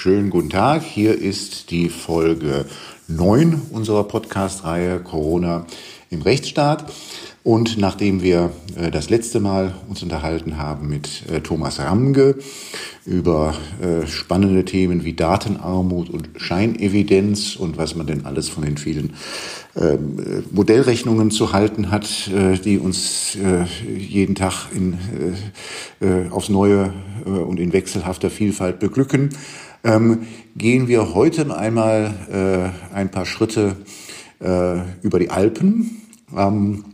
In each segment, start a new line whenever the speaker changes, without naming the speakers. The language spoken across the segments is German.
schönen guten Tag. Hier ist die Folge 9 unserer Podcast-Reihe Corona im Rechtsstaat. Und nachdem wir äh, das letzte Mal uns unterhalten haben mit äh, Thomas Ramge über äh, spannende Themen wie Datenarmut und Scheinevidenz und was man denn alles von den vielen ähm, äh, Modellrechnungen zu halten hat, äh, die uns äh, jeden Tag in, aufs Neue und in wechselhafter Vielfalt beglücken, ähm, gehen wir heute einmal ein paar Schritte über die Alpen ähm,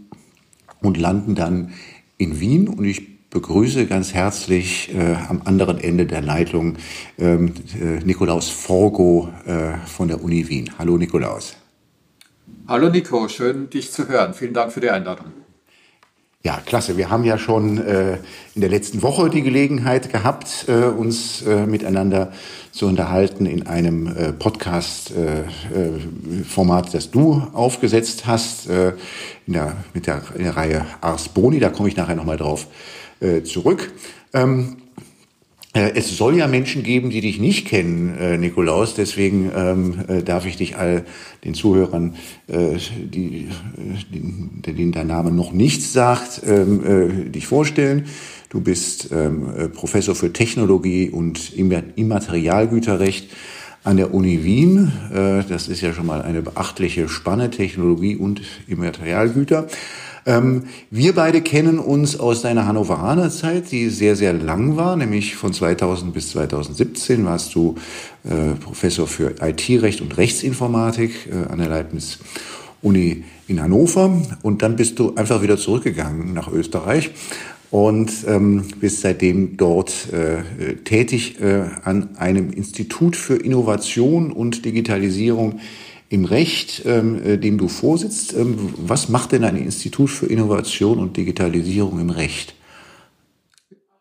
und landen dann in Wien. Und ich begrüße ganz herzlich äh, am anderen Ende der Leitung ähm, äh, Nikolaus Forgo äh, von der Uni Wien. Hallo Nikolaus.
Hallo Nico, schön dich zu hören. Vielen Dank für die Einladung.
Ja, klasse. Wir haben ja schon äh, in der letzten Woche die Gelegenheit gehabt, äh, uns äh, miteinander zu unterhalten in einem äh, Podcast-Format, äh, äh, das du aufgesetzt hast, äh, in der, mit der, in der Reihe Ars Boni. Da komme ich nachher nochmal drauf zurück. Ähm, äh, es soll ja Menschen geben, die dich nicht kennen, äh, Nikolaus. Deswegen ähm, äh, darf ich dich all den Zuhörern, äh, die, die, denen dein Name noch nichts sagt, ähm, äh, dich vorstellen. Du bist ähm, äh, Professor für Technologie und Immaterialgüterrecht an der Uni Wien. Äh, das ist ja schon mal eine beachtliche Spanne, Technologie und Immaterialgüter. Ähm, wir beide kennen uns aus deiner Hannoveraner Zeit, die sehr, sehr lang war, nämlich von 2000 bis 2017 warst du äh, Professor für IT-Recht und Rechtsinformatik äh, an der Leibniz Uni in Hannover. Und dann bist du einfach wieder zurückgegangen nach Österreich und ähm, bist seitdem dort äh, tätig äh, an einem Institut für Innovation und Digitalisierung im Recht, ähm, äh, dem du vorsitzt. Ähm, was macht denn ein Institut für Innovation und Digitalisierung im Recht?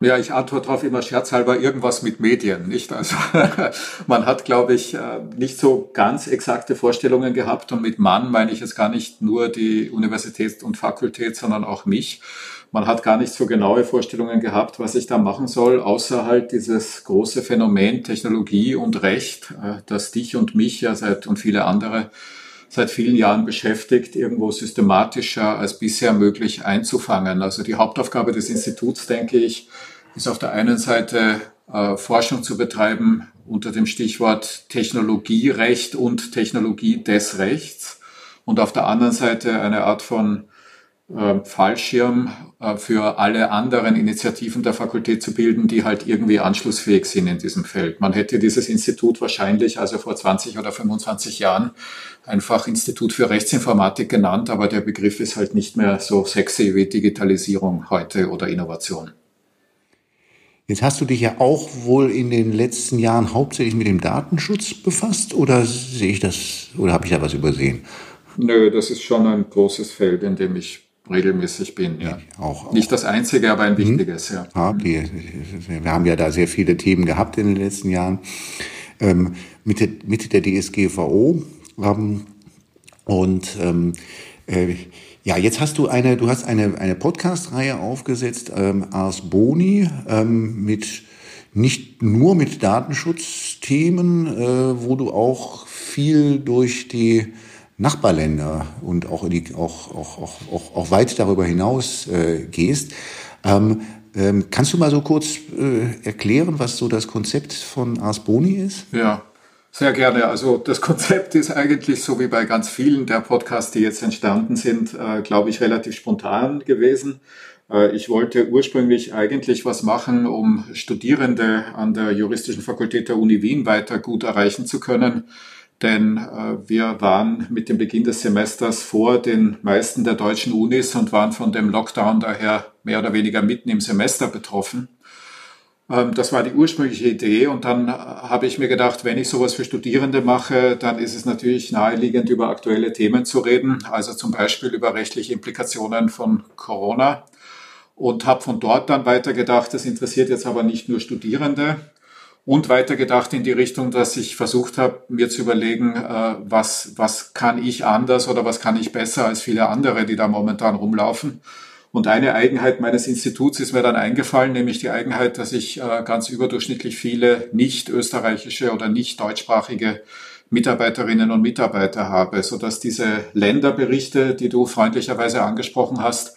Ja, ich antworte darauf immer scherzhalber irgendwas mit Medien, nicht? Also man hat, glaube ich, äh, nicht so ganz exakte Vorstellungen gehabt und mit Mann meine ich jetzt gar nicht nur die Universität und Fakultät, sondern auch mich man hat gar nicht so genaue Vorstellungen gehabt, was ich da machen soll, außer halt dieses große Phänomen Technologie und Recht, äh, das dich und mich ja seit und viele andere seit vielen Jahren beschäftigt, irgendwo systematischer als bisher möglich einzufangen. Also die Hauptaufgabe des Instituts, denke ich, ist auf der einen Seite äh, Forschung zu betreiben unter dem Stichwort Technologierecht und Technologie des Rechts und auf der anderen Seite eine Art von Fallschirm äh, für alle anderen Initiativen der Fakultät zu bilden, die halt irgendwie anschlussfähig sind in diesem Feld. Man hätte dieses Institut wahrscheinlich also vor 20 oder 25 Jahren einfach Institut für Rechtsinformatik genannt, aber der Begriff ist halt nicht mehr so sexy wie Digitalisierung heute oder Innovation.
Jetzt hast du dich ja auch wohl in den letzten Jahren hauptsächlich mit dem Datenschutz befasst oder sehe ich das oder habe ich da was übersehen?
Nö, das ist schon ein großes Feld, in dem ich regelmäßig bin. Ja. Auch, auch. Nicht das einzige, aber ein mhm. wichtiges. Ja. ja
die, wir haben ja da sehr viele Themen gehabt in den letzten Jahren. Ähm, mit, mit der DSGVO. Ähm, und ähm, äh, ja, jetzt hast du eine, du hast eine, eine Podcast-Reihe aufgesetzt, ähm, Ars Boni, ähm, mit nicht nur mit Datenschutzthemen, äh, wo du auch viel durch die Nachbarländer und auch, die, auch, auch, auch, auch, auch weit darüber hinaus äh, gehst. Ähm, ähm, kannst du mal so kurz äh, erklären, was so das Konzept von Ars Boni ist?
Ja, sehr gerne. Also das Konzept ist eigentlich so wie bei ganz vielen der Podcasts, die jetzt entstanden sind, äh, glaube ich, relativ spontan gewesen. Äh, ich wollte ursprünglich eigentlich was machen, um Studierende an der juristischen Fakultät der Uni Wien weiter gut erreichen zu können denn äh, wir waren mit dem Beginn des Semesters vor den meisten der deutschen Unis und waren von dem Lockdown daher mehr oder weniger mitten im Semester betroffen. Ähm, das war die ursprüngliche Idee und dann äh, habe ich mir gedacht, wenn ich sowas für Studierende mache, dann ist es natürlich naheliegend, über aktuelle Themen zu reden, also zum Beispiel über rechtliche Implikationen von Corona und habe von dort dann weitergedacht, das interessiert jetzt aber nicht nur Studierende, und weitergedacht in die Richtung, dass ich versucht habe, mir zu überlegen, äh, was, was kann ich anders oder was kann ich besser als viele andere, die da momentan rumlaufen. Und eine Eigenheit meines Instituts ist mir dann eingefallen, nämlich die Eigenheit, dass ich äh, ganz überdurchschnittlich viele nicht österreichische oder nicht deutschsprachige Mitarbeiterinnen und Mitarbeiter habe, sodass diese Länderberichte, die du freundlicherweise angesprochen hast,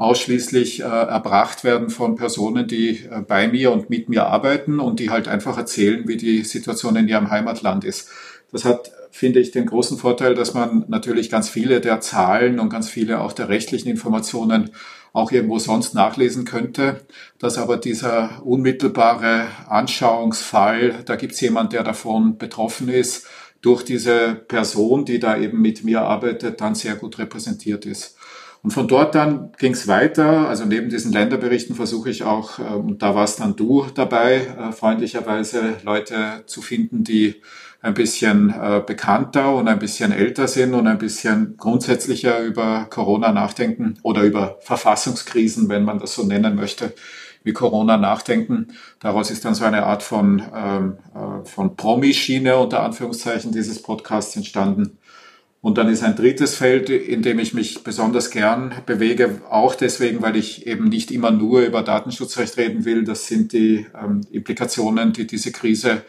ausschließlich äh, erbracht werden von Personen, die äh, bei mir und mit mir arbeiten und die halt einfach erzählen, wie die Situation in ihrem Heimatland ist. Das hat, finde ich, den großen Vorteil, dass man natürlich ganz viele der Zahlen und ganz viele auch der rechtlichen Informationen auch irgendwo sonst nachlesen könnte, dass aber dieser unmittelbare Anschauungsfall, da gibt es jemand, der davon betroffen ist, durch diese Person, die da eben mit mir arbeitet, dann sehr gut repräsentiert ist. Und von dort dann ging es weiter. Also neben diesen Länderberichten versuche ich auch, äh, und da warst dann du dabei, äh, freundlicherweise Leute zu finden, die ein bisschen äh, bekannter und ein bisschen älter sind und ein bisschen grundsätzlicher über Corona nachdenken oder über Verfassungskrisen, wenn man das so nennen möchte, wie Corona nachdenken. Daraus ist dann so eine Art von, ähm, äh, von Promi-Schiene unter Anführungszeichen dieses Podcasts entstanden. Und dann ist ein drittes Feld, in dem ich mich besonders gern bewege, auch deswegen, weil ich eben nicht immer nur über Datenschutzrecht reden will. Das sind die ähm, Implikationen, die diese Krise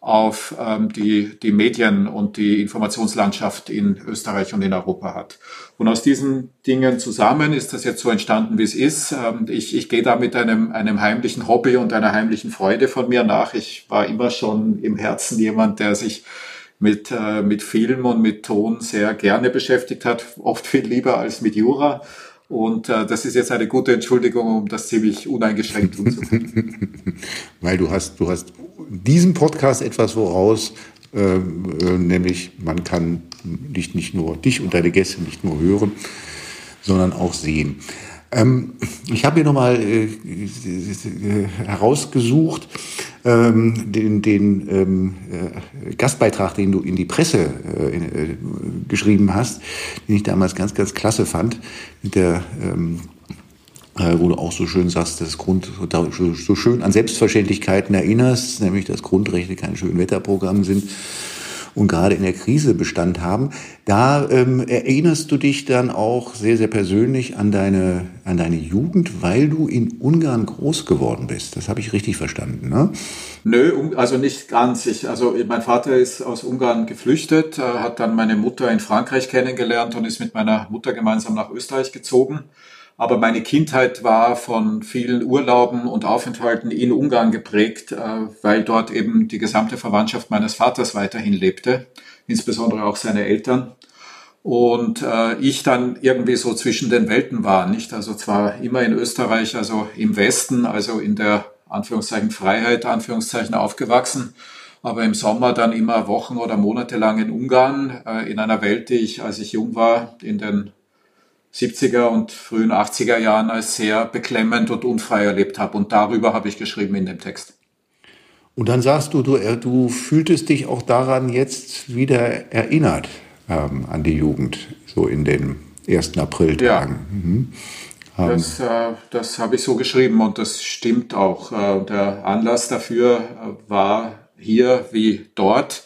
auf ähm, die, die Medien und die Informationslandschaft in Österreich und in Europa hat. Und aus diesen Dingen zusammen ist das jetzt so entstanden, wie es ist. Ähm, ich, ich gehe da mit einem, einem heimlichen Hobby und einer heimlichen Freude von mir nach. Ich war immer schon im Herzen jemand, der sich mit, äh, mit Film und mit Ton sehr gerne beschäftigt hat, oft viel lieber als mit Jura. Und äh, das ist jetzt eine gute Entschuldigung, um das ziemlich uneingeschränkt tun zu können.
Weil du hast, du hast diesem Podcast etwas voraus, äh, äh, nämlich man kann dich nicht nur, dich und deine Gäste nicht nur hören, sondern auch sehen. Ähm, ich habe hier nochmal äh, herausgesucht, ähm, den, den ähm, äh, Gastbeitrag, den du in die Presse äh, äh, geschrieben hast, den ich damals ganz, ganz klasse fand, mit der ähm, äh, wo du auch so schön sagst, das Grund, so schön an Selbstverständlichkeiten erinnerst, nämlich dass Grundrechte kein Schönwetterprogramm sind und gerade in der Krise Bestand haben. Da ähm, erinnerst du dich dann auch sehr, sehr persönlich an deine, an deine Jugend, weil du in Ungarn groß geworden bist. Das habe ich richtig verstanden, ne?
Nö, also nicht ganz. Ich, also mein Vater ist aus Ungarn geflüchtet, hat dann meine Mutter in Frankreich kennengelernt und ist mit meiner Mutter gemeinsam nach Österreich gezogen. Aber meine Kindheit war von vielen Urlauben und Aufenthalten in Ungarn geprägt, äh, weil dort eben die gesamte Verwandtschaft meines Vaters weiterhin lebte, insbesondere auch seine Eltern. Und äh, ich dann irgendwie so zwischen den Welten war, nicht? Also zwar immer in Österreich, also im Westen, also in der Anführungszeichen Freiheit, Anführungszeichen aufgewachsen, aber im Sommer dann immer Wochen oder Monate lang in Ungarn, äh, in einer Welt, die ich, als ich jung war, in den 70er und frühen 80er Jahren als sehr beklemmend und unfrei erlebt habe. Und darüber habe ich geschrieben in dem Text.
Und dann sagst du, du, äh, du fühltest dich auch daran jetzt wieder erinnert ähm, an die Jugend, so in den ersten Apriltagen. Ja. Mhm.
Ähm. Das, äh, das habe ich so geschrieben und das stimmt auch. Äh, der Anlass dafür äh, war hier wie dort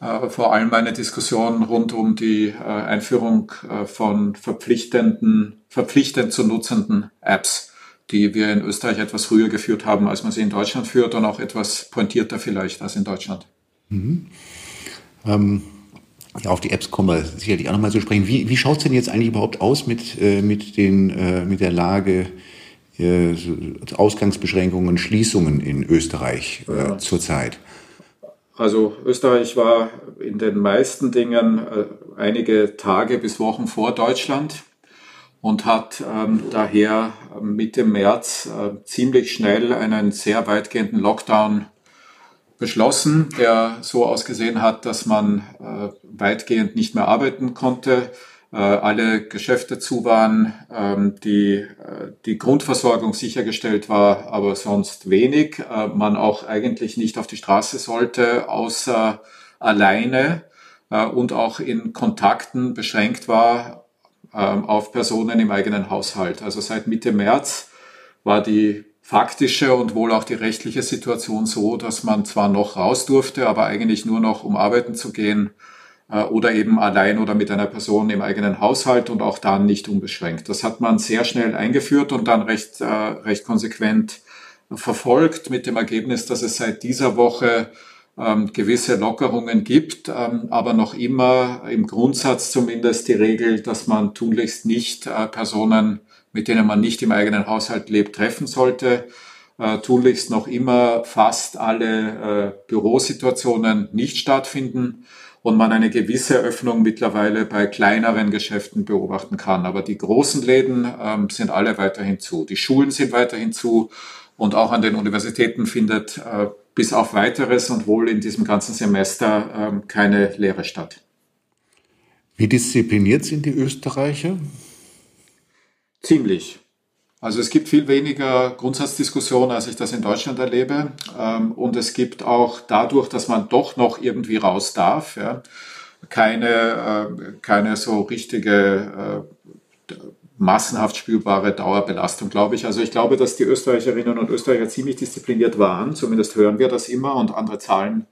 vor allem eine Diskussion rund um die äh, Einführung äh, von verpflichtenden, verpflichtend zu nutzenden Apps, die wir in Österreich etwas früher geführt haben, als man sie in Deutschland führt und auch etwas pointierter vielleicht als in Deutschland. Mhm.
Ähm, ja, auf die Apps kommen wir sicherlich auch nochmal zu sprechen. Wie, wie schaut es denn jetzt eigentlich überhaupt aus mit, äh, mit, den, äh, mit der Lage äh, Ausgangsbeschränkungen, Schließungen in Österreich ja. zurzeit?
Also Österreich war in den meisten Dingen äh, einige Tage bis Wochen vor Deutschland und hat ähm, daher Mitte März äh, ziemlich schnell einen sehr weitgehenden Lockdown beschlossen, der so ausgesehen hat, dass man äh, weitgehend nicht mehr arbeiten konnte, alle Geschäfte zu waren, ähm, die, äh, die Grundversorgung sichergestellt war, aber sonst wenig. Äh, man auch eigentlich nicht auf die Straße sollte, außer alleine und auch in Kontakten beschränkt war ähm, auf Personen im eigenen Haushalt. Also seit Mitte März war die faktische und wohl auch die rechtliche Situation so, dass man zwar noch raus durfte, aber eigentlich nur noch um arbeiten zu gehen äh, oder eben allein oder mit einer Person im eigenen Haushalt und auch dann nicht unbeschränkt. Das hat man sehr schnell eingeführt und dann recht, äh, recht konsequent verfolgt mit dem Ergebnis, dass es seit dieser Woche ähm, gewisse Lockerungen gibt, ähm, aber noch immer im Grundsatz zumindest die Regel, dass man tunlichst nicht äh, Personen, mit denen man nicht im eigenen Haushalt lebt, treffen sollte. Äh, tunlichst noch immer fast alle äh, Bürosituationen nicht stattfinden und man eine gewisse Öffnung mittlerweile bei kleineren Geschäften beobachten kann. Aber die großen Läden ähm, sind alle weiterhin zu. Die Schulen sind weiterhin zu und auch an den Universitäten findet äh, bis auf weiteres und wohl in diesem ganzen Semester ähm, keine Lehre statt.
Wie diszipliniert sind die Österreicher?
Ziemlich. Also es gibt viel weniger Grundsatzdiskussionen, als ich das in Deutschland erlebe. Ähm, und es gibt auch dadurch, dass man doch noch irgendwie raus darf, keine, äh, keine so richtige äh, massenhaft spürbare Dauerbelastung, glaube ich. Also ich glaube, dass die Österreicherinnen und Österreicher ziemlich diszipliniert waren. Zumindest hören wir das immer und andere Zahlen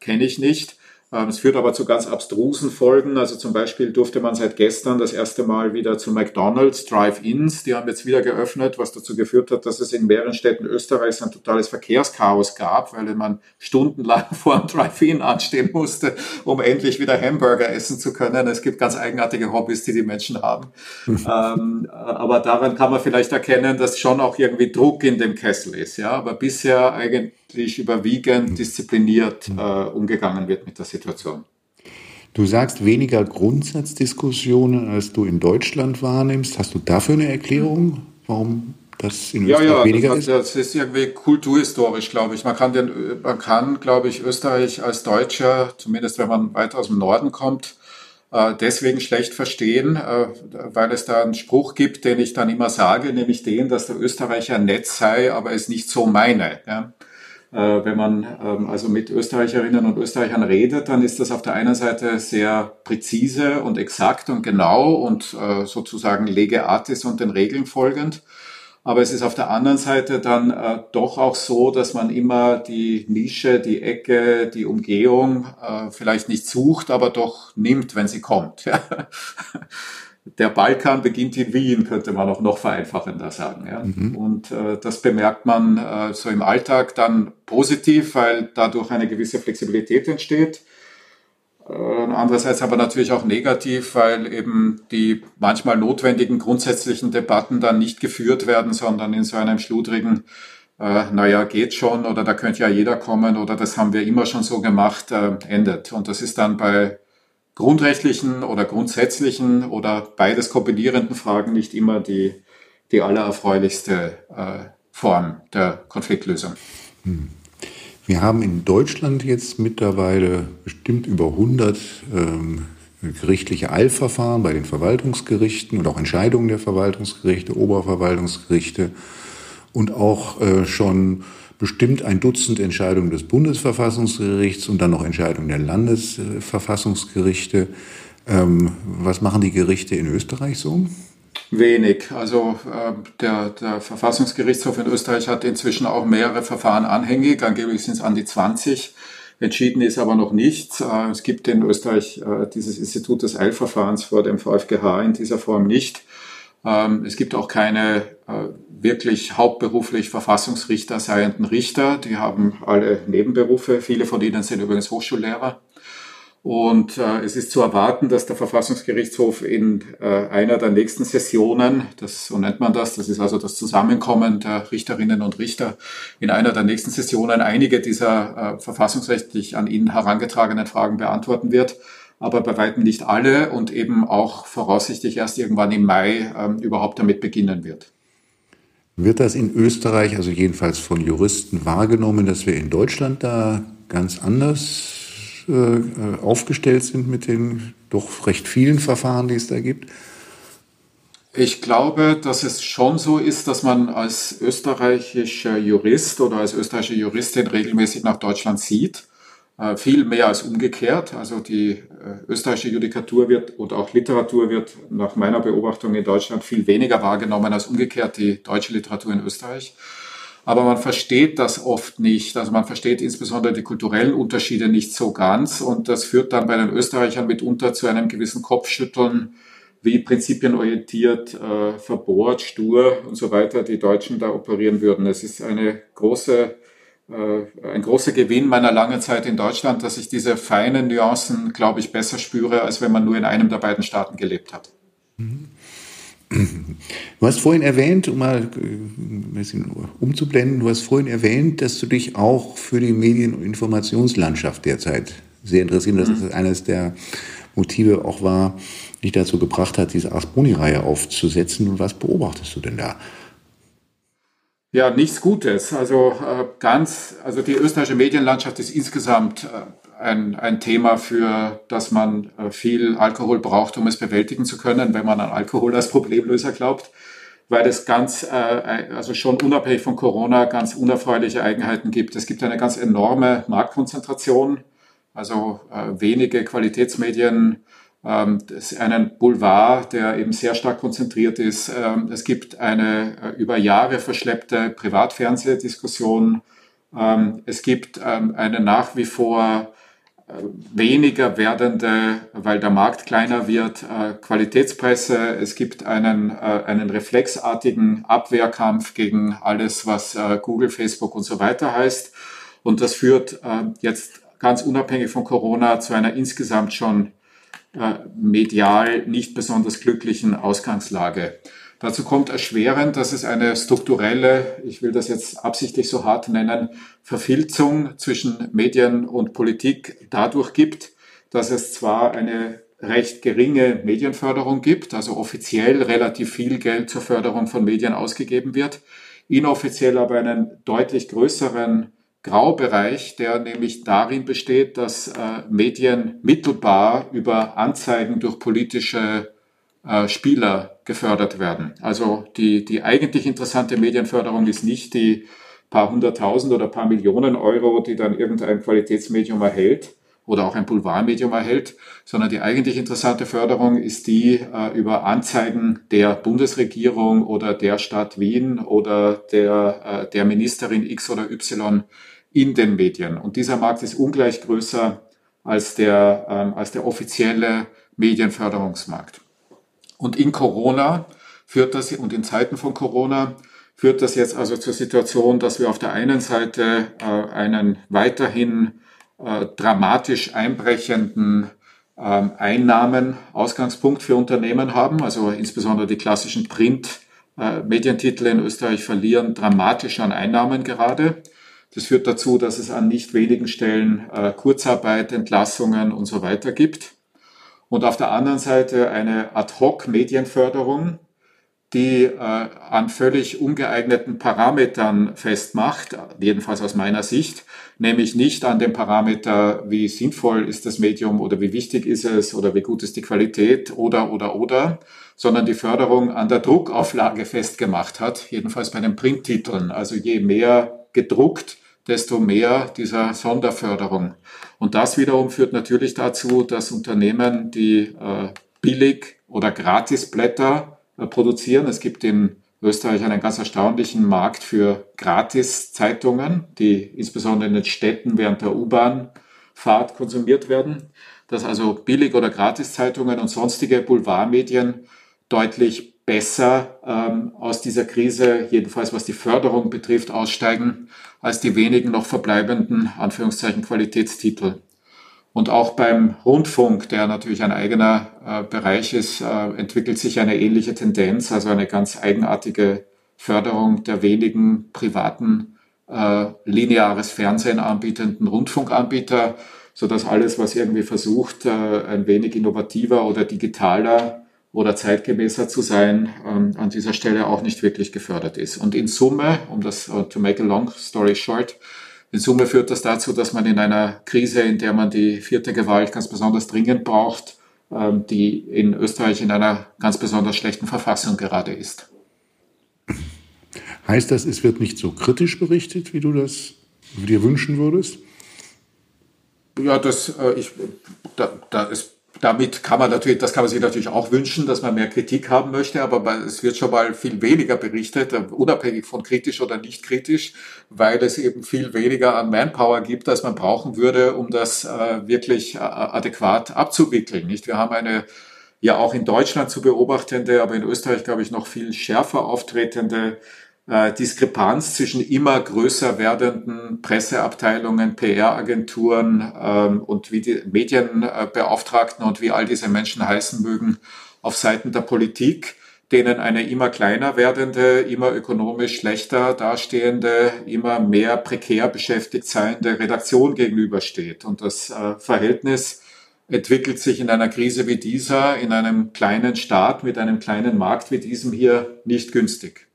kenne ich nicht. Ähm, es führt aber zu ganz abstrusen Folgen. Also zum Beispiel durfte man seit gestern das erste Mal wieder zu McDonald's Drive-Ins. Die haben jetzt wieder geöffnet, was dazu geführt hat, dass es in mehreren Städten Österreichs ein totales Verkehrschaos gab, weil man stundenlang vor einem Drive-In anstehen musste, um endlich wieder Hamburger essen zu können. Es gibt ganz eigenartige Hobbys, die die Menschen haben. ähm, aber daran kann man vielleicht erkennen, dass schon auch irgendwie Druck in dem Kessel ist. Ja, aber bisher eigentlich überwiegend hm. diszipliniert hm. äh, umgegangen wird mit der Situation.
Du sagst weniger Grundsatzdiskussionen, als du in Deutschland wahrnimmst. Hast du dafür eine Erklärung, warum das in
Österreich ja, ja, weniger das, ist? Ja, das ist irgendwie kulturhistorisch, glaube ich. Man kann, den, man kann, glaube ich, Österreich als Deutscher, zumindest wenn man weiter aus dem Norden kommt, äh, deswegen schlecht verstehen, äh, weil es da einen Spruch gibt, den ich dann immer sage, nämlich den, dass der Österreicher nett sei, aber es nicht so meine. Ja? Äh, wenn man ähm, also mit Österreicherinnen und Österreichern redet, dann ist das auf der einen Seite sehr präzise und exakt und genau und äh, sozusagen lege artis und den Regeln folgend. Aber es ist auf der anderen Seite dann äh, doch auch so, dass man immer die Nische, die Ecke, die Umgehung äh, vielleicht nicht sucht, aber doch nimmt, wenn sie kommt. Der Balkan beginnt in Wien, könnte man auch noch vereinfachender sagen. Ja? Mhm. Und äh, das bemerkt man äh, so im Alltag dann positiv, weil dadurch eine gewisse Flexibilität entsteht. Äh, andererseits aber natürlich auch negativ, weil eben die manchmal notwendigen grundsätzlichen Debatten dann nicht geführt werden, sondern in so einem schludrigen, äh, naja, geht schon oder da könnte ja jeder kommen oder das haben wir immer schon so gemacht, äh, endet. Und das ist dann bei grundrechtlichen oder grundsätzlichen oder beides kombinierenden Fragen nicht immer die, die allererfreulichste äh, Form der Konfliktlösung. Hm.
Wir haben in Deutschland jetzt mittlerweile bestimmt über 100 ähm, gerichtliche Eilverfahren bei den Verwaltungsgerichten und auch Entscheidungen der Verwaltungsgerichte, Oberverwaltungsgerichte und auch äh, schon bestimmt ein Dutzend Entscheidungen des Bundesverfassungsgerichts und dann noch Entscheidungen der Landesverfassungsgerichte. Ähm, was machen die Gerichte in Österreich so?
Wenig. Also äh, der, der Verfassungsgerichtshof in Österreich hat inzwischen auch mehrere Verfahren anhängig. Angeblich sind es an die 20. Entschieden ist aber noch nichts. Äh, es gibt in Österreich äh, dieses Institut des Eilverfahrens vor dem VfGH in dieser Form nicht. Ähm, es gibt auch keine wirklich hauptberuflich Verfassungsrichter seienden Richter. Die haben alle Nebenberufe. Viele von ihnen sind übrigens Hochschullehrer. Und äh, es ist zu erwarten, dass der Verfassungsgerichtshof in äh, einer der nächsten Sessionen, das, so nennt man das, das ist also das Zusammenkommen der Richterinnen und Richter, in einer der nächsten Sessionen einige dieser äh, verfassungsrechtlich an ihn herangetragenen Fragen beantworten wird aber bei weitem nicht alle und eben auch voraussichtlich erst irgendwann im Mai ähm, überhaupt damit beginnen wird.
Wird das in Österreich, also jedenfalls von Juristen, wahrgenommen, dass wir in Deutschland da ganz anders äh, aufgestellt sind mit den doch recht vielen Verfahren, die es da gibt?
Ich glaube, dass es schon so ist, dass man als österreichischer Jurist oder als österreichische Juristin regelmäßig nach Deutschland sieht viel mehr als umgekehrt. Also die äh, österreichische Judikatur wird und auch Literatur wird nach meiner Beobachtung in Deutschland viel weniger wahrgenommen als umgekehrt die deutsche Literatur in Österreich. aber man versteht das oft nicht. Also man versteht insbesondere die kulturellen Unterschiede nicht so ganz und das führt dann bei den Österreichern mitunter zu einem gewissen Kopfschütteln, wie prinzipienorientiert, äh, verbohrt, stur und so weiter die Deutschen da operieren würden. Es ist eine große, äh, ein großer Gewinn meiner langen Zeit in Deutschland, dass ich diese feinen Nuancen, glaube ich, besser spüre, als wenn man nur in einem der beiden Staaten gelebt hat. Mhm.
Du hast vorhin erwähnt, um mal äh, ein bisschen umzublenden, du hast vorhin erwähnt, dass du dich auch für die Medien- und Informationslandschaft derzeit sehr interessiert. Das ist eines der Motive auch war, dich dazu gebracht hat, diese Asboni-Reihe aufzusetzen. Und was beobachtest du denn da?
Ja, nichts Gutes. Also äh, ganz, also die österreichische Medienlandschaft ist insgesamt äh, ein, ein Thema für, dass man äh, viel Alkohol braucht, um es bewältigen zu können, wenn man an Alkohol als Problemlöser glaubt, weil es ganz, äh, also schon unabhängig von Corona, ganz unerfreuliche Eigenheiten gibt. Es gibt eine ganz enorme Marktkonzentration, also äh, wenige Qualitätsmedien, einen Boulevard, der eben sehr stark konzentriert ist. Ähm, es gibt eine über Jahre verschleppte Privatfernsehdiskussion. Ähm, es gibt eine nach wie vor weniger werdende, weil der Markt kleiner wird, äh, Qualitätspresse. Es gibt einen, äh, einen reflexartigen Abwehrkampf gegen alles, was äh, Google, Facebook und so weiter heißt. Und das führt jetzt ganz unabhängig von Corona zu einer insgesamt schon medial nicht besonders glücklichen Ausgangslage. Dazu kommt erschwerend, dass es eine strukturelle, ich will das jetzt absichtlich so hart nennen, Verfilzung zwischen Medien und Politik dadurch gibt, dass es zwar eine recht geringe Medienförderung gibt, also offiziell relativ viel Geld zur Förderung von Medien ausgegeben wird, inoffiziell aber einen deutlich größeren Graubereich, der nämlich darin besteht, dass äh, Medien mittelbar über Anzeigen durch politische äh, Spieler gefördert werden. Also die, die eigentlich interessante Medienförderung ist nicht die paar hunderttausend oder paar Millionen Euro, die dann irgendein Qualitätsmedium erhält oder auch ein Boulevardmedium erhält, sondern die eigentlich interessante Förderung ist die äh, über Anzeigen der Bundesregierung oder der Stadt Wien oder der, äh, der Ministerin X oder Y in den Medien. Und dieser Markt ist ungleich größer als der, ähm, als der offizielle Medienförderungsmarkt. Und in Corona führt das, und in Zeiten von Corona führt das jetzt also zur Situation, dass wir auf der einen Seite äh, einen weiterhin äh, dramatisch einbrechenden äh, Einnahmen-Ausgangspunkt für Unternehmen haben. Also insbesondere die klassischen Print-Medientitel äh, in Österreich verlieren dramatisch an Einnahmen gerade. Das führt dazu, dass es an nicht wenigen Stellen äh, Kurzarbeit, Entlassungen und so weiter gibt und auf der anderen Seite eine Ad-hoc-Medienförderung, die äh, an völlig ungeeigneten Parametern festmacht, jedenfalls aus meiner Sicht, nämlich nicht an dem Parameter, wie sinnvoll ist das Medium oder wie wichtig ist es oder wie gut ist die Qualität oder oder oder, sondern die Förderung an der Druckauflage festgemacht hat, jedenfalls bei den Printtiteln. Also je mehr gedruckt, desto mehr dieser Sonderförderung. Und das wiederum führt natürlich dazu, dass Unternehmen, die äh, billig oder Gratisblätter äh, produzieren, es gibt in Österreich einen ganz erstaunlichen Markt für Gratiszeitungen, die insbesondere in den Städten während der U-Bahn-Fahrt konsumiert werden, dass also Billig- oder Gratiszeitungen und sonstige Boulevardmedien deutlich besser ähm, aus dieser Krise, jedenfalls was die Förderung betrifft, aussteigen als die wenigen noch verbleibenden Anführungszeichen Qualitätstitel. Und auch beim Rundfunk, der natürlich ein eigener äh, Bereich ist, äh, entwickelt sich eine ähnliche Tendenz, also eine ganz eigenartige Förderung der wenigen privaten äh, lineares Fernsehen anbietenden Rundfunkanbieter, so dass alles, was irgendwie versucht, äh, ein wenig innovativer oder digitaler oder zeitgemäßer zu sein, ähm, an dieser Stelle auch nicht wirklich gefördert ist. Und in Summe, um das uh, to make a long story short, in Summe führt das dazu, dass man in einer Krise, in der man die vierte Gewalt ganz besonders dringend braucht, ähm, die in Österreich in einer ganz besonders schlechten Verfassung gerade ist.
Heißt das, es wird nicht so kritisch berichtet, wie du das dir wünschen würdest?
Ja, das, äh, ich, da, da ist damit kann man natürlich, das kann man sich natürlich auch wünschen, dass man mehr Kritik haben möchte, aber es wird schon mal viel weniger berichtet, äh, unabhängig von kritisch oder nicht kritisch, weil es eben viel weniger an Manpower gibt, als man brauchen würde, um das äh, wirklich äh, adäquat abzuwickeln. Nicht? Wir haben eine ja auch in Deutschland zu beobachtende, aber in Österreich glaube ich noch viel schärfer auftretende äh, Diskrepanz zwischen immer größer werdenden Presseabteilungen, PR-Agenturen ähm, und wie die Medienbeauftragten und wie all diese Menschen heißen mögen, auf Seiten der Politik, denen eine immer kleiner werdende, immer ökonomisch schlechter dastehende, immer mehr prekär beschäftigt seiende Redaktion gegenübersteht. Und das äh, Verhältnis entwickelt sich in einer Krise wie dieser, in einem kleinen Staat mit einem kleinen Markt wie diesem hier nicht günstig.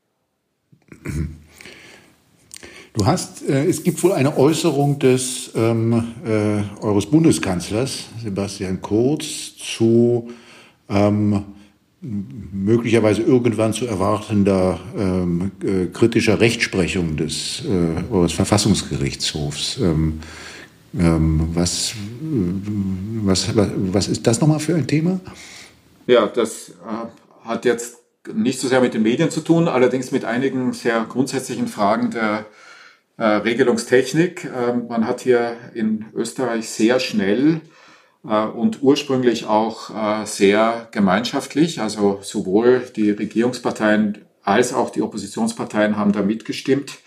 Du hast, äh, es gibt wohl eine Äußerung des ähm, äh, eures Bundeskanzlers Sebastian Kurz zu ähm, möglicherweise irgendwann zu erwartender ähm, äh, kritischer Rechtsprechung des äh, eures Verfassungsgerichtshofs. Ähm, ähm, was, was, was, was ist das nochmal für ein Thema?
Ja, das äh, hat jetzt nicht so sehr mit den Medien zu tun, allerdings mit einigen sehr grundsätzlichen Fragen der äh, Regelungstechnik. Ähm, man hat hier in Österreich sehr schnell äh, und ursprünglich auch äh, sehr gemeinschaftlich, also sowohl die Regierungsparteien als auch die Oppositionsparteien haben da mitgestimmt,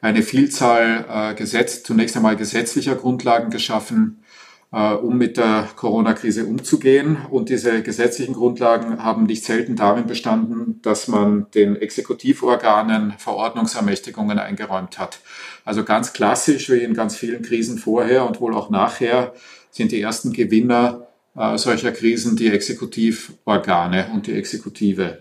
eine Vielzahl äh, Gesetz, zunächst einmal gesetzlicher Grundlagen geschaffen, um mit der Corona-Krise umzugehen. Und diese gesetzlichen Grundlagen haben nicht selten darin bestanden, dass man den Exekutivorganen Verordnungsermächtigungen eingeräumt hat. Also ganz klassisch, wie in ganz vielen Krisen vorher und wohl auch nachher, sind die ersten Gewinner äh, solcher Krisen die Exekutivorgane und die Exekutive.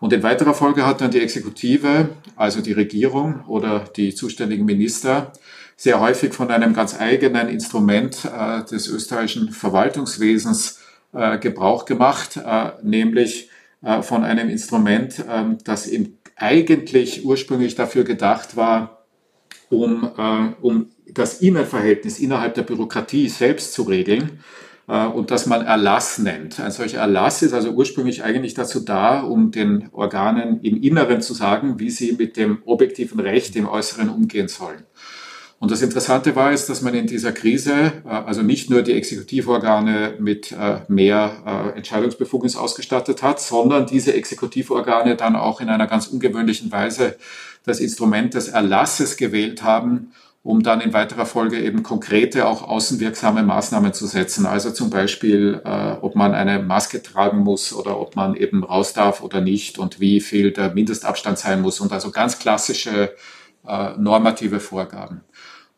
Und in weiterer Folge hat dann die Exekutive, also die Regierung oder die zuständigen Minister, sehr häufig von einem ganz eigenen Instrument äh, des österreichischen Verwaltungswesens äh, Gebrauch gemacht, äh, nämlich äh, von einem Instrument, ähm, das eben eigentlich ursprünglich dafür gedacht war, um, äh, um das Innenverhältnis innerhalb der Bürokratie selbst zu regeln äh, und das man Erlass nennt. Ein solcher Erlass ist also ursprünglich eigentlich dazu da, um den Organen im Inneren zu sagen, wie sie mit dem objektiven Recht im Äußeren umgehen sollen. Und das Interessante war jetzt, dass man in dieser Krise äh, also nicht nur die Exekutivorgane mit äh, mehr äh, Entscheidungsbefugnis ausgestattet hat, sondern diese Exekutivorgane dann auch in einer ganz ungewöhnlichen Weise das Instrument des Erlasses gewählt haben, um dann in weiterer Folge eben konkrete, auch außenwirksame Maßnahmen zu setzen. Also zum Beispiel, ob man eine Maske tragen muss oder ob man eben raus darf oder nicht und wie viel der Mindestabstand sein muss und also ganz klassische normative Vorgaben.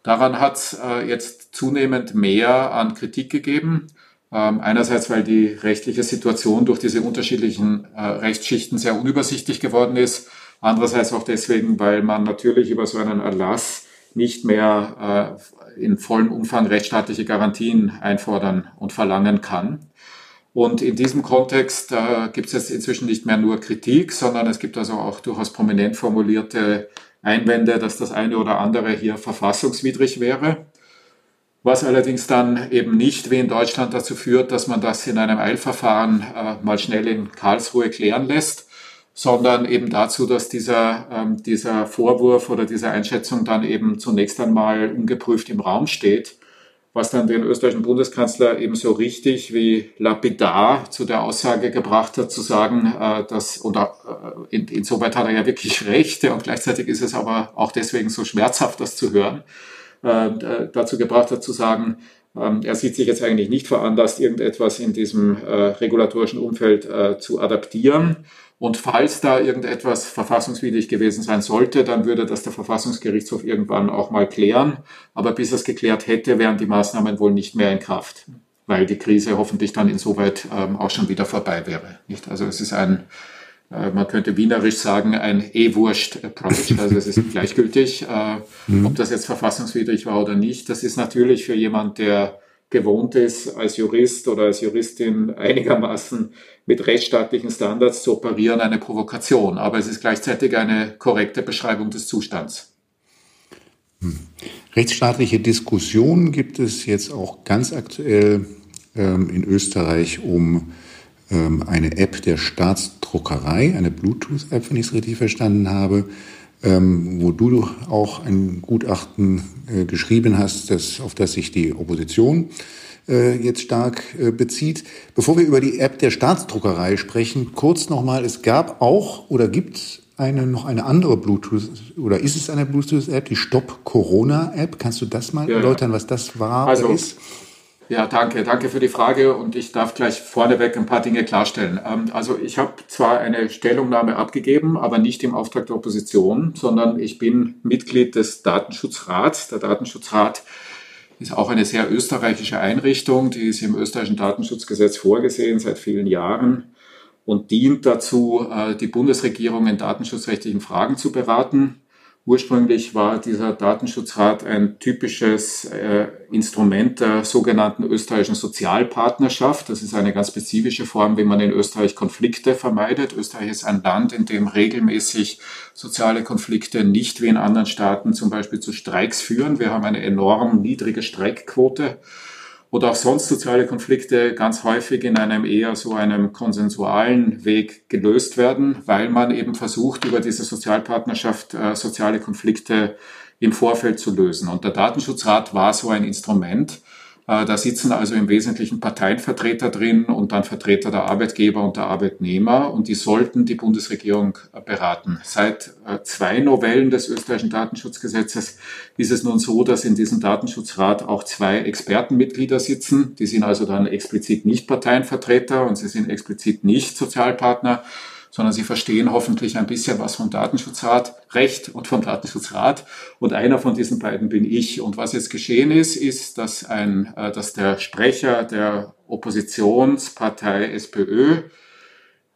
Daran hat es äh, jetzt zunehmend mehr an Kritik gegeben. Ähm, einerseits, weil die rechtliche Situation durch diese unterschiedlichen äh, Rechtsschichten sehr unübersichtlich geworden ist. Andererseits auch deswegen, weil man natürlich über so einen Erlass nicht mehr äh, in vollem Umfang rechtsstaatliche Garantien einfordern und verlangen kann. Und in diesem Kontext äh, gibt es jetzt inzwischen nicht mehr nur Kritik, sondern es gibt also auch durchaus prominent formulierte Einwände, dass das eine oder andere hier verfassungswidrig wäre. Was allerdings dann eben nicht wie in Deutschland dazu führt, dass man das in einem Eilverfahren äh, mal schnell in Karlsruhe klären lässt, sondern eben dazu, dass dieser, ähm, dieser Vorwurf oder diese Einschätzung dann eben zunächst einmal ungeprüft im Raum steht was dann den österreichischen Bundeskanzler ebenso richtig wie lapidar zu der Aussage gebracht hat, zu sagen, äh, dass, oder äh, in, insoweit hat er ja wirklich Recht, und gleichzeitig ist es aber auch deswegen so schmerzhaft, das zu hören, äh, dazu gebracht hat zu sagen, ähm, er sieht sich jetzt eigentlich nicht veranlasst, irgendetwas in diesem regulatorischen Umfeld zu adaptieren und falls da irgendetwas verfassungswidrig gewesen sein sollte, dann würde das der Verfassungsgerichtshof irgendwann auch mal klären. Aber bis es geklärt hätte, wären die Maßnahmen wohl nicht mehr in Kraft, weil die Krise hoffentlich dann insoweit ähm, auch schon wieder vorbei wäre. Nicht? Also es ist ein, äh, man könnte wienerisch sagen, ein E-Wurscht-Approach. Also es ist gleichgültig, äh, mhm. ob das jetzt verfassungswidrig war oder nicht. Das ist natürlich für jemand, der gewohnt ist, als Jurist oder als Juristin einigermaßen mit rechtsstaatlichen Standards zu operieren, eine Provokation. Aber es ist gleichzeitig eine korrekte Beschreibung des Zustands.
Hm. Rechtsstaatliche Diskussionen gibt es jetzt auch ganz aktuell ähm, in Österreich um ähm, eine App der Staatsdruckerei, eine Bluetooth-App, wenn ich es richtig verstanden habe, ähm, wo du auch ein Gutachten geschrieben hast, das, auf das sich die Opposition äh, jetzt stark äh, bezieht. Bevor wir über die App der Staatsdruckerei sprechen, kurz nochmal, es gab auch oder gibt eine, noch eine andere Bluetooth oder ist es eine Bluetooth-App, die Stop Corona-App? Kannst du das mal ja, erläutern, was das war
also, oder ist? Ja, danke. Danke für die Frage und ich darf gleich vorneweg ein paar Dinge klarstellen. Ähm, also ich habe zwar eine Stellungnahme abgegeben, aber nicht im Auftrag der Opposition, sondern ich bin Mitglied des Datenschutzrats. Der Datenschutzrat ist auch eine sehr österreichische Einrichtung, die ist im österreichischen Datenschutzgesetz vorgesehen seit vielen Jahren und dient dazu, äh, die Bundesregierung in datenschutzrechtlichen Fragen zu beraten. Ursprünglich war dieser Datenschutzrat ein typisches äh, Instrument der sogenannten österreichischen Sozialpartnerschaft. Das ist eine ganz spezifische Form, wie man in Österreich Konflikte vermeidet. Österreich ist ein Land, in dem regelmäßig soziale Konflikte nicht wie in anderen Staaten zum Beispiel zu Streiks führen. Wir haben eine enorm niedrige Streikquote oder auch sonst soziale Konflikte ganz häufig in einem eher so einem konsensualen Weg gelöst werden, weil man eben versucht, über diese Sozialpartnerschaft äh, soziale Konflikte im Vorfeld zu lösen. Und der Datenschutzrat war so ein Instrument, da sitzen also im Wesentlichen Parteienvertreter drin und dann Vertreter der Arbeitgeber und der Arbeitnehmer und die sollten die Bundesregierung äh, beraten. Seit äh, zwei Novellen des österreichischen Datenschutzgesetzes ist es nun so, dass in diesem Datenschutzrat auch zwei Expertenmitglieder sitzen. Die sind also dann explizit nicht Parteienvertreter und sie sind explizit nicht Sozialpartner sondern sie verstehen hoffentlich ein bisschen was vom Datenschutzrat, Recht und vom Datenschutzrat. Und einer von diesen beiden bin ich. Und was jetzt geschehen ist, ist, dass ein, äh, dass der Sprecher der Oppositionspartei SPÖ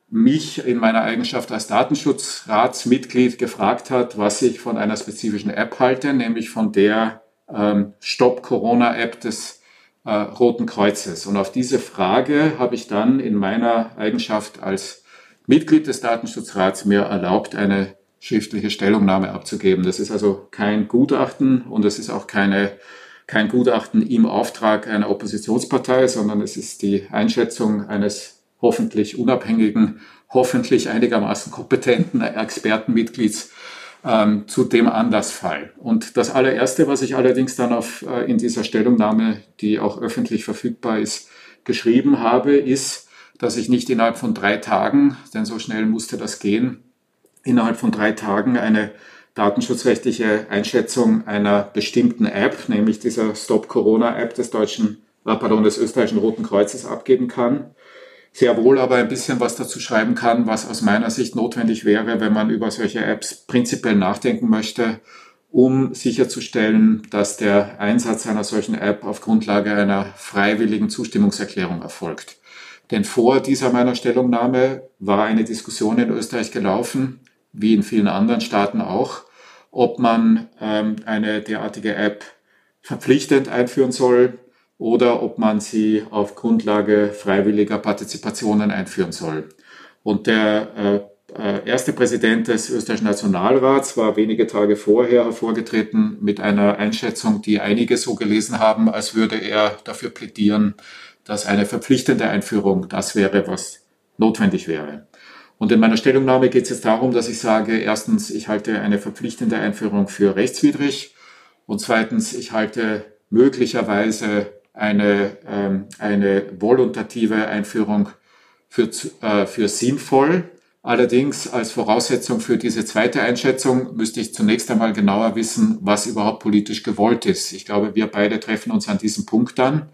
mich in meiner Eigenschaft als Datenschutzratsmitglied gefragt hat, was ich von einer spezifischen App halte, nämlich von der ähm, Stop Corona App des äh, Roten Kreuzes. Und auf diese Frage habe ich dann in meiner Eigenschaft als Mitglied des Datenschutzrats mir erlaubt, eine schriftliche Stellungnahme abzugeben. Das ist also kein Gutachten und es ist auch keine, kein Gutachten im Auftrag einer Oppositionspartei, sondern es ist die Einschätzung eines hoffentlich unabhängigen, hoffentlich einigermaßen kompetenten Expertenmitglieds ähm, zu dem Anlassfall. Und das allererste, was ich allerdings dann auf, äh, in dieser Stellungnahme, die auch öffentlich verfügbar ist, geschrieben habe, ist, dass ich nicht innerhalb von drei Tagen, denn so schnell musste das gehen, innerhalb von drei Tagen eine datenschutzrechtliche Einschätzung einer bestimmten App, nämlich dieser Stop Corona App des deutschen, äh, pardon, des österreichischen Roten Kreuzes abgeben kann. Sehr wohl aber ein bisschen was dazu schreiben kann, was aus meiner Sicht notwendig wäre, wenn man über solche Apps prinzipiell nachdenken möchte, um sicherzustellen, dass der Einsatz einer solchen App auf Grundlage einer freiwilligen Zustimmungserklärung erfolgt. Denn vor dieser meiner Stellungnahme war eine Diskussion in Österreich gelaufen, wie in vielen anderen Staaten auch, ob man ähm, eine derartige App verpflichtend einführen soll oder ob man sie auf Grundlage freiwilliger Partizipationen einführen soll. Und der äh, äh erste Präsident des österreichischen Nationalrats war wenige Tage vorher hervorgetreten mit einer Einschätzung, die einige so gelesen haben, als würde er dafür plädieren, dass eine verpflichtende Einführung das wäre, was notwendig wäre. Und in meiner Stellungnahme geht es jetzt darum, dass ich sage, erstens, ich halte eine verpflichtende Einführung für rechtswidrig und zweitens, ich halte möglicherweise eine, ähm, eine volontative Einführung für, äh, für sinnvoll. Allerdings als Voraussetzung für diese zweite Einschätzung müsste ich zunächst einmal genauer wissen, was überhaupt politisch gewollt ist. Ich glaube, wir beide treffen uns an diesem Punkt dann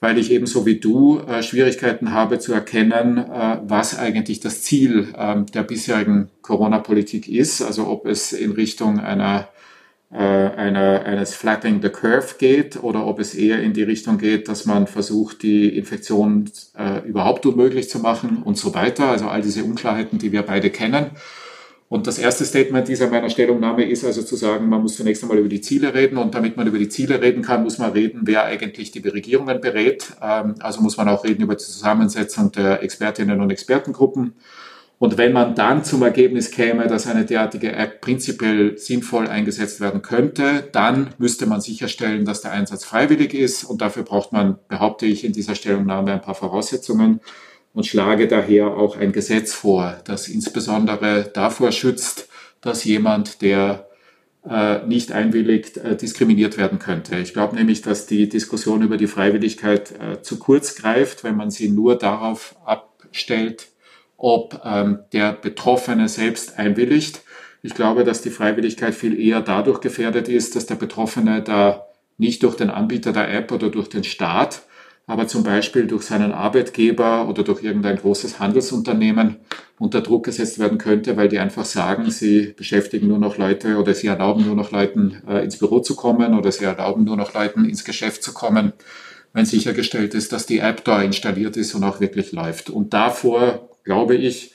weil ich ebenso wie du äh, Schwierigkeiten habe zu erkennen, äh, was eigentlich das Ziel äh, der bisherigen Corona-Politik ist. Also ob es in Richtung einer, äh, einer, eines Flattening the Curve geht oder ob es eher in die Richtung geht, dass man versucht, die Infektion äh, überhaupt unmöglich zu machen und so weiter. Also all diese Unklarheiten, die wir beide kennen. Und das erste Statement dieser meiner Stellungnahme ist also zu sagen, man muss zunächst einmal über die Ziele reden und damit man über die Ziele reden kann, muss man reden, wer eigentlich die Regierungen berät. Ähm, also muss man auch reden über die Zusammensetzung der Expertinnen und Expertengruppen. Und wenn man dann zum Ergebnis käme, dass eine derartige App prinzipiell sinnvoll eingesetzt werden könnte, dann müsste man sicherstellen, dass der Einsatz freiwillig ist. Und dafür braucht man, behaupte ich in dieser Stellungnahme, ein paar Voraussetzungen und schlage daher auch ein Gesetz vor, das insbesondere davor schützt, dass jemand, der äh, nicht einwilligt, äh, diskriminiert werden könnte. Ich glaube nämlich, dass die Diskussion über die Freiwilligkeit äh, zu kurz greift, wenn man sie nur darauf abstellt, ob ähm, der Betroffene selbst einwilligt. Ich glaube, dass die Freiwilligkeit viel eher dadurch gefährdet ist, dass der Betroffene da nicht durch den Anbieter der App oder durch den Staat, aber zum Beispiel durch seinen Arbeitgeber oder durch irgendein großes Handelsunternehmen unter Druck gesetzt werden könnte, weil die einfach sagen, sie beschäftigen nur noch Leute oder sie erlauben nur noch Leuten äh, ins Büro zu kommen oder sie erlauben nur noch Leuten ins Geschäft zu kommen, wenn sichergestellt ist, dass die App da installiert ist und auch wirklich läuft. Und davor glaube ich,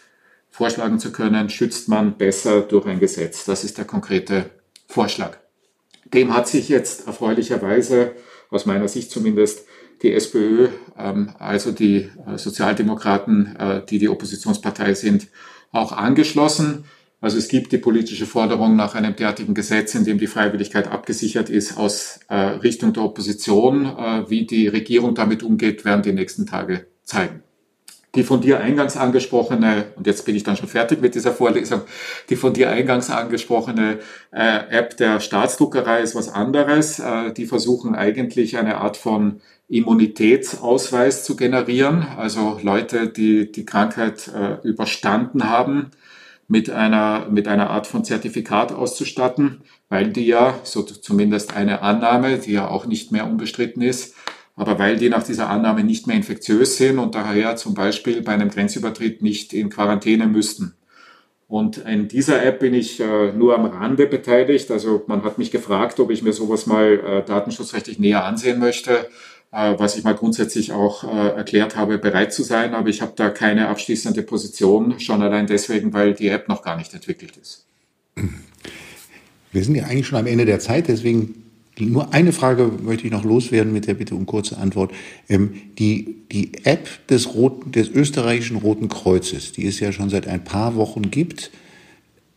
vorschlagen zu können, schützt man besser durch ein Gesetz. Das ist der konkrete Vorschlag. Dem hat sich jetzt erfreulicherweise, aus meiner Sicht zumindest, die SPÖ, ähm, also die äh, Sozialdemokraten, äh, die die Oppositionspartei sind, auch angeschlossen. Also es gibt die politische Forderung nach einem derartigen Gesetz, in dem die Freiwilligkeit abgesichert ist, aus äh, Richtung der Opposition. Wie die Regierung damit umgeht, werden die nächsten Tage zeigen die von dir eingangs angesprochene, und jetzt bin ich dann schon fertig mit dieser Vorlesung, die von dir eingangs angesprochene äh, App der Staatsdruckerei ist was anderes. Äh, die versuchen eigentlich eine Art von Immunitätsausweis zu generieren, also Leute, die die Krankheit äh, überstanden haben, mit einer, mit einer Art von Zertifikat auszustatten, weil die ja, so zumindest eine Annahme, die ja auch nicht mehr unbestritten ist, aber weil die nach dieser Annahme nicht mehr infektiös sind und daher zum Beispiel bei einem Grenzübertritt nicht in Quarantäne müssten. Und in dieser App bin ich äh, nur am Rande beteiligt. Also man hat mich gefragt, ob ich mir sowas mal äh, datenschutzrechtlich näher ansehen möchte, was ich mal grundsätzlich auch äh, erklärt habe, bereit zu sein. Aber ich habe da keine abschließende Position, schon allein deswegen, weil die App noch gar nicht entwickelt ist.
Wir sind ja eigentlich schon am Ende der Zeit, deswegen nur eine Frage möchte ich noch loswerden mit der Bitte um kurze Antwort. Ähm, die, die App des, Roten, des österreichischen Roten Kreuzes, die es ja schon seit ein paar Wochen gibt,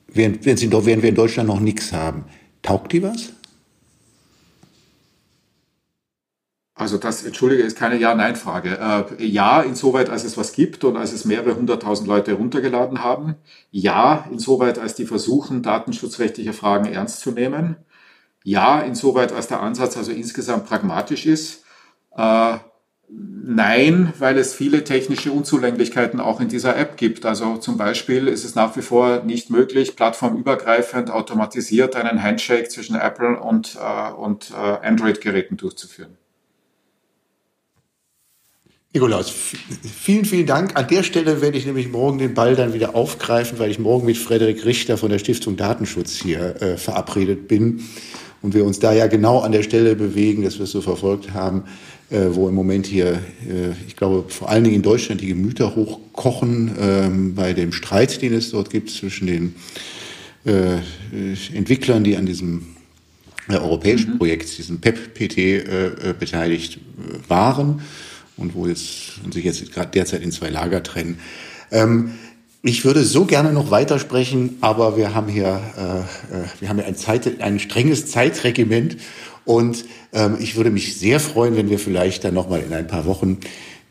während, während, sie, während wir in Deutschland noch nichts haben, taugt die was?
Also das, entschuldige, ist keine Ja-Nein-Frage. Äh, ja, insoweit, als es was gibt und als es mehrere hunderttausend Leute heruntergeladen haben. Ja, insoweit, als die versuchen, datenschutzrechtliche Fragen ernst zu nehmen. Ja, insoweit als der Ansatz also insgesamt pragmatisch ist. Äh, nein, weil es viele technische Unzulänglichkeiten auch in dieser App gibt. Also zum Beispiel ist es nach wie vor nicht möglich, plattformübergreifend automatisiert einen Handshake zwischen Apple und, äh, und äh, Android-Geräten durchzuführen.
Nikolaus, vielen, vielen Dank. An der Stelle werde ich nämlich morgen den Ball dann wieder aufgreifen, weil ich morgen mit Frederik Richter von der Stiftung Datenschutz hier äh, verabredet bin und wir uns da ja genau an der Stelle bewegen, dass wir es so verfolgt haben, äh, wo im Moment hier, äh, ich glaube, vor allen Dingen in Deutschland die Gemüter hochkochen ähm, bei dem Streit, den es dort gibt zwischen den äh, Entwicklern, die an diesem äh, europäischen mhm. Projekt, diesem PEP-PT, äh, äh, beteiligt waren und wo jetzt, und sich jetzt gerade derzeit in zwei Lager trennen. Ähm, ich würde so gerne noch weitersprechen, aber wir haben hier, äh, äh, wir haben hier ein, Zeit, ein strenges Zeitregiment und ähm, ich würde mich sehr freuen, wenn wir vielleicht dann noch mal in ein paar Wochen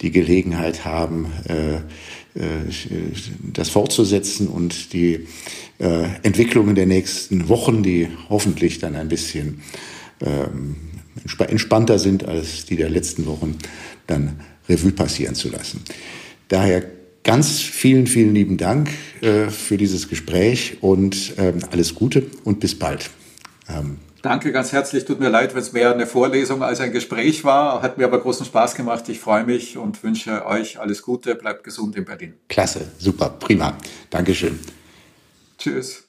die Gelegenheit haben, äh, äh, das fortzusetzen und die äh, Entwicklungen der nächsten Wochen, die hoffentlich dann ein bisschen ähm, entspannter sind als die der letzten Wochen, dann Revue passieren zu lassen. Daher Ganz vielen, vielen lieben Dank äh, für dieses Gespräch und ähm, alles Gute und bis bald.
Ähm, Danke ganz herzlich. Tut mir leid, wenn es mehr eine Vorlesung als ein Gespräch war. Hat mir aber großen Spaß gemacht. Ich freue mich und wünsche euch alles Gute. Bleibt gesund in Berlin.
Klasse, super, prima. Dankeschön.
Tschüss.